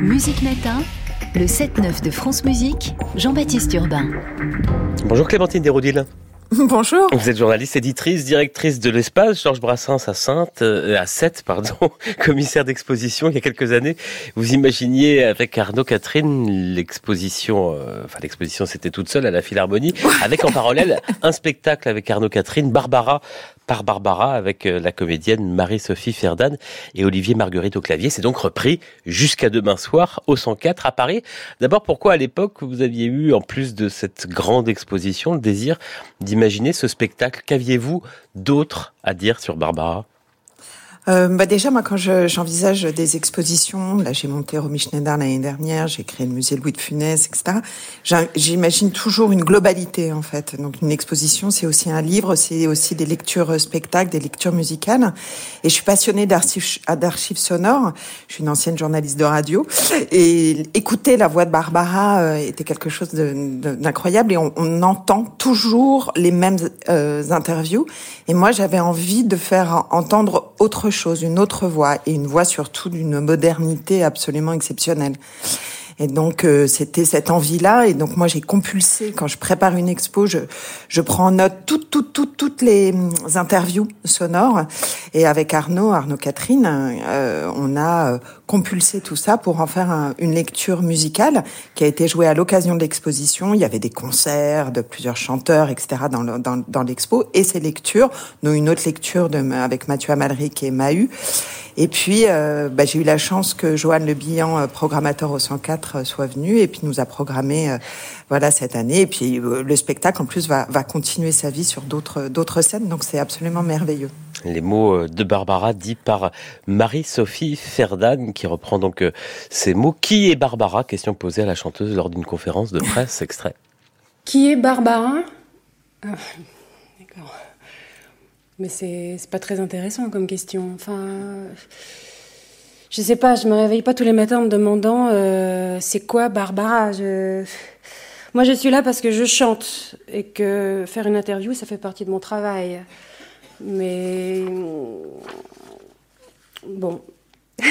Musique Matin, le 7-9 de France Musique, Jean-Baptiste Urbain. Bonjour Clémentine Desroudil. Bonjour. Vous êtes journaliste, éditrice, directrice de l'espace Georges Brassens à Sainte, euh, à Sète, pardon, commissaire d'exposition il y a quelques années. Vous imaginiez avec Arnaud Catherine l'exposition, euh, enfin l'exposition c'était toute seule à la Philharmonie, avec en parallèle un spectacle avec Arnaud Catherine, Barbara par Barbara avec euh, la comédienne Marie-Sophie Ferdan et Olivier Marguerite au clavier. C'est donc repris jusqu'à demain soir au 104 à Paris. D'abord, pourquoi à l'époque vous aviez eu, en plus de cette grande exposition, le désir d'imaginer ce spectacle? Qu'aviez-vous d'autre à dire sur Barbara? Euh, bah déjà, moi, quand j'envisage des expositions, là, j'ai monté Romy Schneider l'année dernière, j'ai créé le musée Louis de Funès, etc. J'imagine toujours une globalité, en fait. Donc, une exposition, c'est aussi un livre, c'est aussi des lectures euh, spectacles, des lectures musicales. Et je suis passionnée d'archives sonores. Je suis une ancienne journaliste de radio. Et écouter la voix de Barbara euh, était quelque chose d'incroyable. Et on, entend toujours les mêmes euh, interviews. Et moi, j'avais envie de faire entendre autre chose une autre voix, et une voix surtout d'une modernité absolument exceptionnelle. Et donc euh, c'était cette envie-là. Et donc moi j'ai compulsé quand je prépare une expo, je je prends en note toutes toutes toutes toutes les hum, interviews sonores. Et avec Arnaud, Arnaud Catherine, euh, on a euh, compulsé tout ça pour en faire une lecture musicale qui a été jouée à l'occasion de l'exposition. Il y avait des concerts de plusieurs chanteurs, etc. dans dans, dans l'expo. Et ces lectures, nous une autre lecture de, avec Mathieu Amalric et Mahu. Et puis, euh, bah, j'ai eu la chance que Joanne Le Bihan, euh, programmateur au 104, euh, soit venu et puis nous a programmé voilà cette année. Et puis le spectacle en plus va, va continuer sa vie sur d'autres d'autres scènes, donc c'est absolument merveilleux. Les mots de Barbara dits par Marie-Sophie Ferdan, qui reprend donc ces mots. Qui est Barbara? Question posée à la chanteuse lors d'une conférence de presse. Extrait. Qui est Barbara? Ah, D'accord. Mais c'est pas très intéressant comme question. Enfin, je sais pas, je me réveille pas tous les matins en me demandant euh, c'est quoi Barbara? Moi, je suis là parce que je chante et que faire une interview, ça fait partie de mon travail. Mais bon,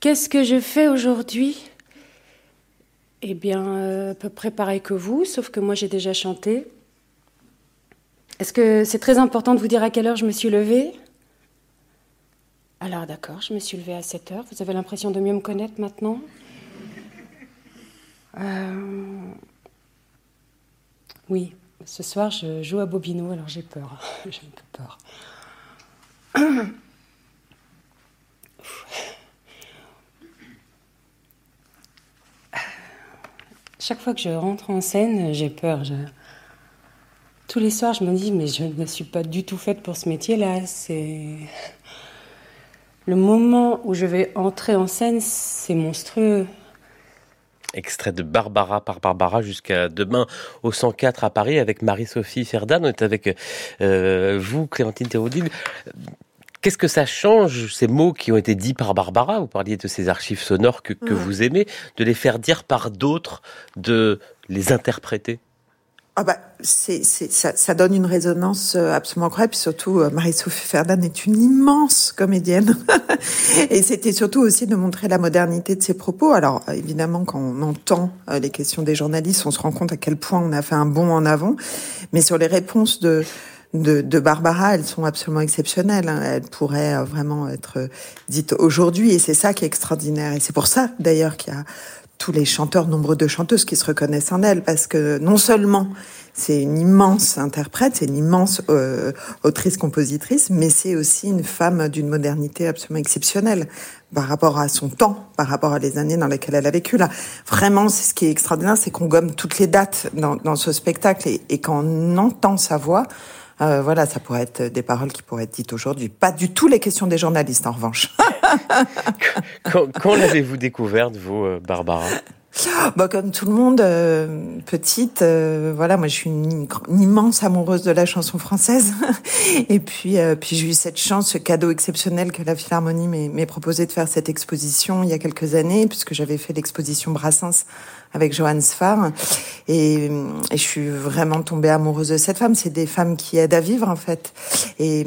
qu'est-ce que je fais aujourd'hui? Eh bien, euh, peu près pareil que vous, sauf que moi, j'ai déjà chanté. Est-ce que c'est très important de vous dire à quelle heure je me suis levée? Alors d'accord, je me suis levée à 7 heures. Vous avez l'impression de mieux me connaître maintenant? Euh, Oui, ce soir je joue à Bobino, alors j'ai peur. j'ai un peu peur. Chaque fois que je rentre en scène, j'ai peur. Tous les soirs, je me dis, mais je ne suis pas du tout faite pour ce métier-là. C'est le moment où je vais entrer en scène, c'est monstrueux. Extrait de Barbara par Barbara jusqu'à demain au 104 à Paris avec Marie-Sophie Ferdan. On est avec euh, vous, Clémentine Théodile. Qu'est-ce que ça change, ces mots qui ont été dits par Barbara? Vous parliez de ces archives sonores que, que vous aimez, de les faire dire par d'autres, de les interpréter? Ah bah, c'est, c'est, ça, ça, donne une résonance euh, absolument incroyable. Surtout, euh, Marie-Sophie Ferdan est une immense comédienne. et c'était surtout aussi de montrer la modernité de ses propos. Alors, évidemment, quand on entend euh, les questions des journalistes, on se rend compte à quel point on a fait un bond en avant. Mais sur les réponses de, de, de Barbara, elles sont absolument exceptionnelles. Hein. Elles pourraient vraiment être dites aujourd'hui. Et c'est ça qui est extraordinaire. Et c'est pour ça, d'ailleurs, qu'il y a tous les chanteurs, nombreux de chanteuses qui se reconnaissent en elle, parce que non seulement c'est une immense interprète, c'est une immense euh, autrice-compositrice, mais c'est aussi une femme d'une modernité absolument exceptionnelle par rapport à son temps, par rapport à les années dans lesquelles elle a vécu. Là, vraiment, c'est ce qui est extraordinaire, c'est qu'on gomme toutes les dates dans, dans ce spectacle et, et quand entend sa voix, euh, voilà, ça pourrait être des paroles qui pourraient être dites aujourd'hui. Pas du tout les questions des journalistes, en revanche. quand, l'avez-vous découverte, vous, euh, Barbara? Bah, comme tout le monde, euh, petite, euh, voilà, moi je suis une, immense amoureuse de la chanson française. Et puis, puis j'ai eu cette chance, ce cadeau exceptionnel que la Philharmonie m'ait proposé de faire cette exposition il y a quelques années, puisque j'avais fait l'exposition Brassens avec Johannes Sfar. Et, je suis vraiment tombée amoureuse de cette femme. C'est des femmes qui aident à vivre, en fait. Et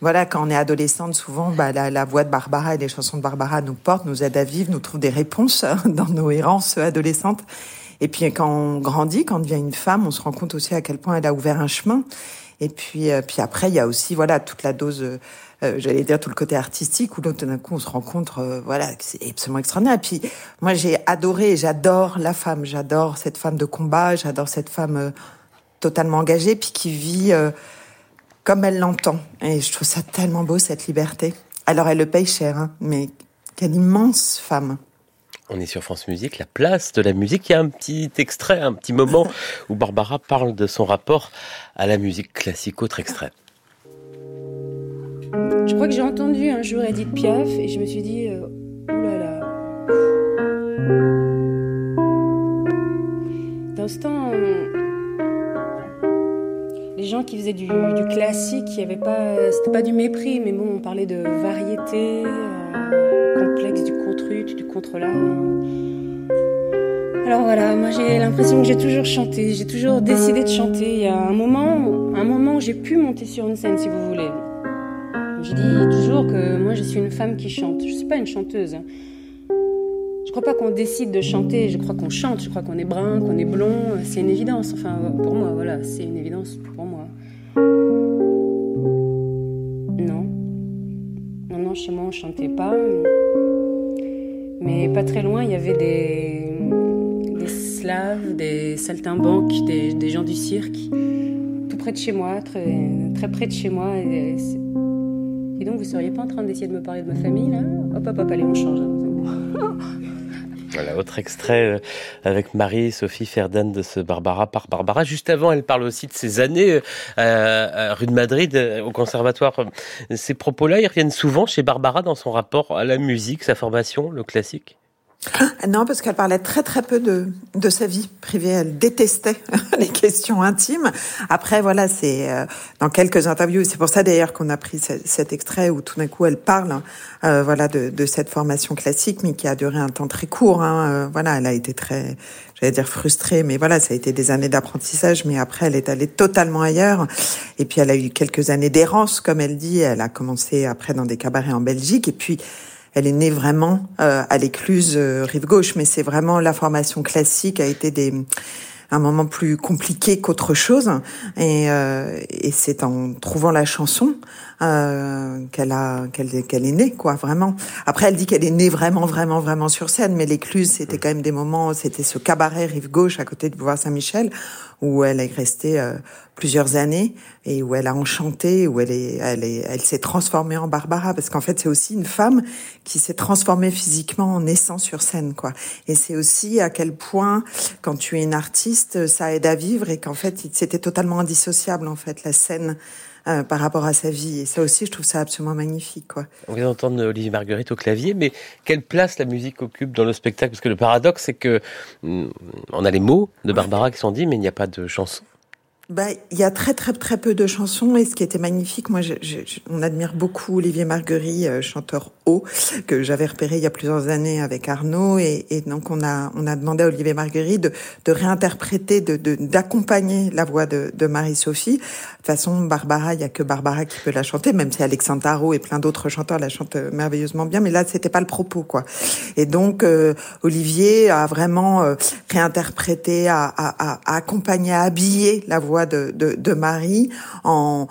voilà, quand on est adolescente, souvent, bah, la, voix de Barbara et les chansons de Barbara nous portent, nous aident à vivre, nous trouvent des réponses dans nos errances adolescentes. Et puis quand on grandit, quand on devient une femme, on se rend compte aussi à quel point elle a ouvert un chemin. Et puis, euh, puis après, il y a aussi voilà toute la dose, euh, euh, j'allais dire tout le côté artistique où là, tout d'un coup, on se rencontre, voilà, c'est absolument extraordinaire. Et puis, moi, j'ai adoré, j'adore la femme, j'adore cette femme de combat, j'adore cette femme totalement engagée, puis qui vit comme elle l'entend. Et je trouve ça tellement beau, cette liberté. Alors elle le paye cher, hein, mais quelle immense femme. On est sur France Musique, la place de la musique. Il y a un petit extrait, un petit moment où Barbara parle de son rapport à la musique classique. Autre extrait. Je crois que j'ai entendu un jour Edith Piaf et je me suis dit, euh, oh là là. Dans ce temps, les gens qui faisaient du, classique, il y avait pas, c'était pas du mépris, mais bon, on parlait de variété, euh, complexe du contrut, du contre-là. Alors voilà, moi j'ai l'impression que j'ai toujours chanté, j'ai toujours décidé de chanter. Il y a un moment, un moment où j'ai pu monter sur une scène, si vous voulez. Je dis toujours que moi je suis une femme qui chante. Je suis pas une chanteuse. Je crois pas qu'on décide de chanter, je crois qu'on chante, je crois qu'on est brun, qu'on est blond, c'est une évidence. Enfin, pour moi, voilà, c'est une évidence pour moi. Non. Non, non, chez moi, on chantait pas. Mais pas très loin, il y avait des, Slaves, des saltimbanques, des, gens du cirque. Tout près de chez moi, très, très près de chez moi. Et donc, vous seriez pas en train d'essayer de me parler de ma famille, là Hop, hop, hop, allez, on change. Hein. Voilà, autre extrait euh, avec Marie-Sophie Ferdan de ce Barbara par Barbara. Juste avant, elle parle aussi de ses années euh, rue de Madrid, euh, au conservatoire. Ces propos-là, ils reviennent souvent chez Barbara dans son rapport à la musique, sa formation, le classique? Non, parce qu'elle parlait très très peu de, de sa vie privée. Elle détestait les questions intimes. Après, voilà, c'est euh, dans quelques interviews. C'est pour ça d'ailleurs qu'on a pris cet extrait où tout d'un coup elle parle, euh, voilà, de, de, cette formation classique, mais qui a duré un temps très court. Hein. Euh, voilà, elle a été très, j'allais dire frustrée, mais voilà, ça a été des années d'apprentissage. Mais après, elle est allée totalement ailleurs. Et puis, elle a eu quelques années d'errance, comme elle dit. Elle a commencé après dans des cabarets en Belgique, et puis elle est née vraiment euh, à l'écluse euh, rive gauche, mais c'est vraiment la formation classique a été des un moment plus compliqué qu'autre chose. Et, euh, et c'est en trouvant la chanson euh, qu'elle a qu'elle qu'elle est née, quoi, vraiment. Après, elle dit qu'elle est née vraiment, vraiment, vraiment sur scène, mais l'écluse, c'était quand même des moments. C'était ce cabaret rive gauche à côté de Bois Saint-Michel où elle est restée euh, plusieurs années et où elle a enchanté, où elle est, elle est, elle s'est transformée en Barbara parce qu'en fait c'est aussi une femme qui s'est transformée physiquement en naissant sur scène, quoi. Et c'est aussi à quel point quand tu es une artiste, ça aide à vivre et qu'en fait c'était totalement indissociable en fait la scène. Euh, par rapport à sa vie. Et ça aussi, je trouve ça absolument magnifique. Quoi. On vient d'entendre Olivier Marguerite au clavier, mais quelle place la musique occupe dans le spectacle? Parce que le paradoxe, c'est que mm, on a les mots de Barbara qui sont dits, mais il n'y a pas de chanson bah, il y a très très très peu de chansons et ce qui était magnifique, moi, je, je, on admire beaucoup Olivier Marguerite, euh, chanteur haut que j'avais repéré il y a plusieurs années avec Arnaud et, et, donc on a on a demandé à Olivier Marguerite de, de réinterpréter, de d'accompagner la voix de, de Marie-Sophie. De toute façon, Barbara, il y a que Barbara qui peut la chanter, même si Alexandre Tarot et plein d'autres chanteurs la chantent merveilleusement bien, mais là c'était pas le propos quoi. Et donc euh, Olivier a vraiment euh, réinterprété, à a, a accompagné, à habiller la voix de, de, Marie en,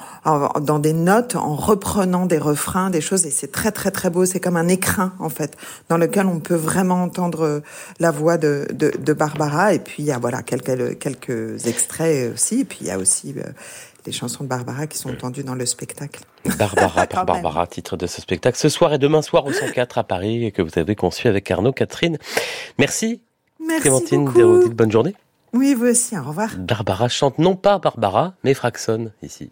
dans des notes, en reprenant des refrains, des choses, et c'est très très très beau. C'est comme un écrin en fait, dans lequel on peut vraiment entendre la voix de, de, Barbara. Et puis il y a voilà quelques quelques extraits aussi. Et puis il y a aussi euh, les chansons de Barbara qui sont entendues dans le spectacle. Barbara par Barbara, titre de ce spectacle. Ce soir et demain soir au 104 à Paris, que vous avez conçu avec Arnaud, Catherine. Merci. Merci Clémentine beaucoup. bonne journée. Oui, vous aussi, au revoir. Barbara chante non pas Barbara, mais Fraxon ici.